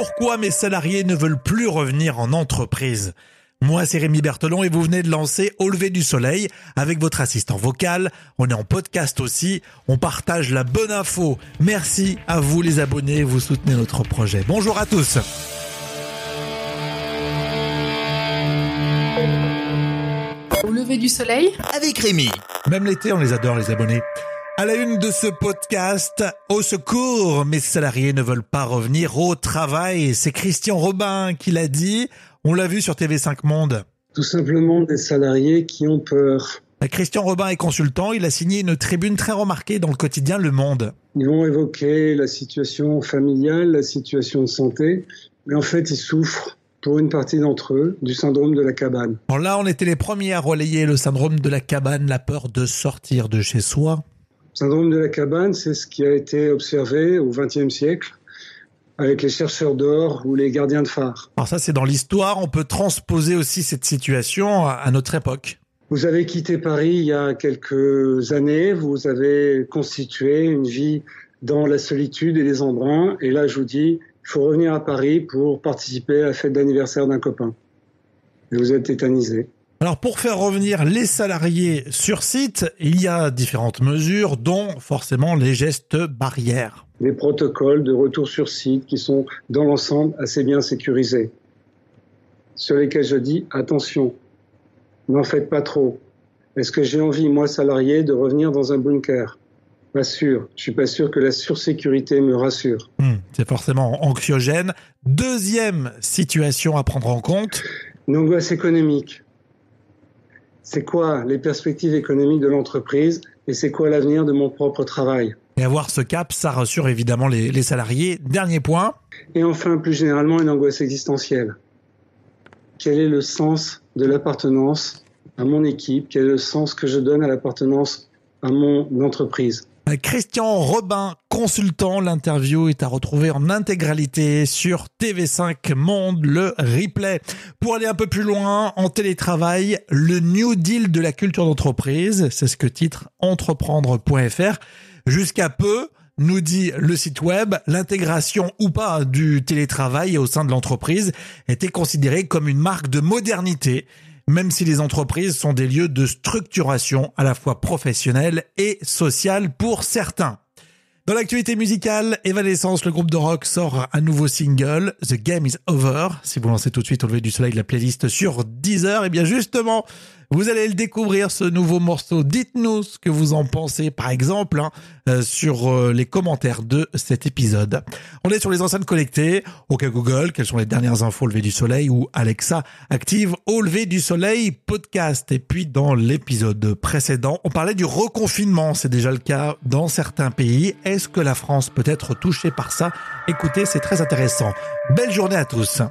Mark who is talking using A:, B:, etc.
A: Pourquoi mes salariés ne veulent plus revenir en entreprise moi, c'est Rémi Berthelon et vous venez de lancer Au lever du soleil avec votre assistant vocal. On est en podcast aussi. On partage la bonne info. Merci à vous les abonnés. Vous soutenez notre projet. Bonjour à tous.
B: Au lever du soleil
C: avec Rémi.
A: Même l'été, on les adore les abonnés. À la une de ce podcast, au secours, mes salariés ne veulent pas revenir au travail. C'est Christian Robin qui l'a dit. On l'a vu sur TV5 Monde.
D: Tout simplement des salariés qui ont peur.
A: Bah, Christian Robin est consultant, il a signé une tribune très remarquée dans le quotidien Le Monde.
D: Ils vont évoquer la situation familiale, la situation de santé, mais en fait ils souffrent pour une partie d'entre eux, du syndrome de la cabane.
A: Alors là, on était les premiers à relayer le syndrome de la cabane, la peur de sortir de chez soi.
D: Syndrome de la cabane, c'est ce qui a été observé au XXe siècle avec les chercheurs d'or ou les gardiens de phare.
A: Alors ça, c'est dans l'histoire. On peut transposer aussi cette situation à notre époque.
D: Vous avez quitté Paris il y a quelques années. Vous avez constitué une vie dans la solitude et les embruns. Et là, je vous dis, il faut revenir à Paris pour participer à la fête d'anniversaire d'un copain. Et vous êtes tétanisé.
A: Alors pour faire revenir les salariés sur site, il y a différentes mesures, dont forcément les gestes barrières.
D: Des protocoles de retour sur site qui sont dans l'ensemble assez bien sécurisés, sur lesquels je dis attention, n'en faites pas trop. Est-ce que j'ai envie, moi salarié, de revenir dans un bunker? Pas sûr. Je suis pas sûr que la sursécurité me rassure.
A: Hmm, c'est forcément anxiogène. Deuxième situation à prendre en compte.
D: Une angoisse économique c'est quoi les perspectives économiques de l'entreprise et c'est quoi l'avenir de mon propre travail?
A: Et avoir ce cap, ça rassure évidemment les, salariés. Dernier point.
D: Et enfin, plus généralement, une angoisse existentielle. Quel est le sens de l'appartenance à mon équipe? Quel est le sens que je donne à l'appartenance à mon entreprise?
A: Christian Robin, consultant, l'interview est à retrouver en intégralité sur TV5 Monde, le replay. Pour aller un peu plus loin, en télétravail, le New Deal de la culture d'entreprise, c'est ce que titre entreprendre.fr. Jusqu'à peu, nous dit le site web, l'intégration ou pas du télétravail au sein de l'entreprise était considérée comme une marque de modernité même si les entreprises sont des lieux de structuration à la fois professionnelle et sociale pour certains. Dans l'actualité musicale, Evanescence, le groupe de rock, sort un nouveau single, The Game is Over. Si vous lancez tout de suite au lever du soleil de la playlist sur Deezer, et eh bien justement, vous allez le découvrir, ce nouveau morceau. Dites-nous ce que vous en pensez, par exemple, hein, euh, sur euh, les commentaires de cet épisode. On est sur les enceintes connectées. OK Google, quelles sont les dernières infos au lever du soleil ou Alexa active au lever du soleil podcast. Et puis dans l'épisode précédent, on parlait du reconfinement. C'est déjà le cas dans certains pays. Est-ce que la France peut être touchée par ça? Écoutez, c'est très intéressant. Belle journée à tous.